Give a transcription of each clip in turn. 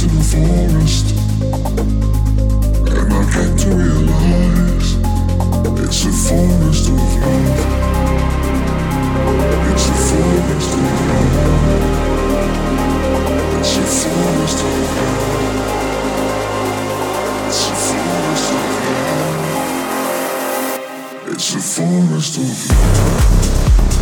in the forest, it's a forest of love. It's a forest of love. It's a forest of love. It's a forest of love. It's a forest of love.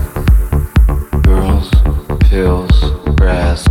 Pills, grass.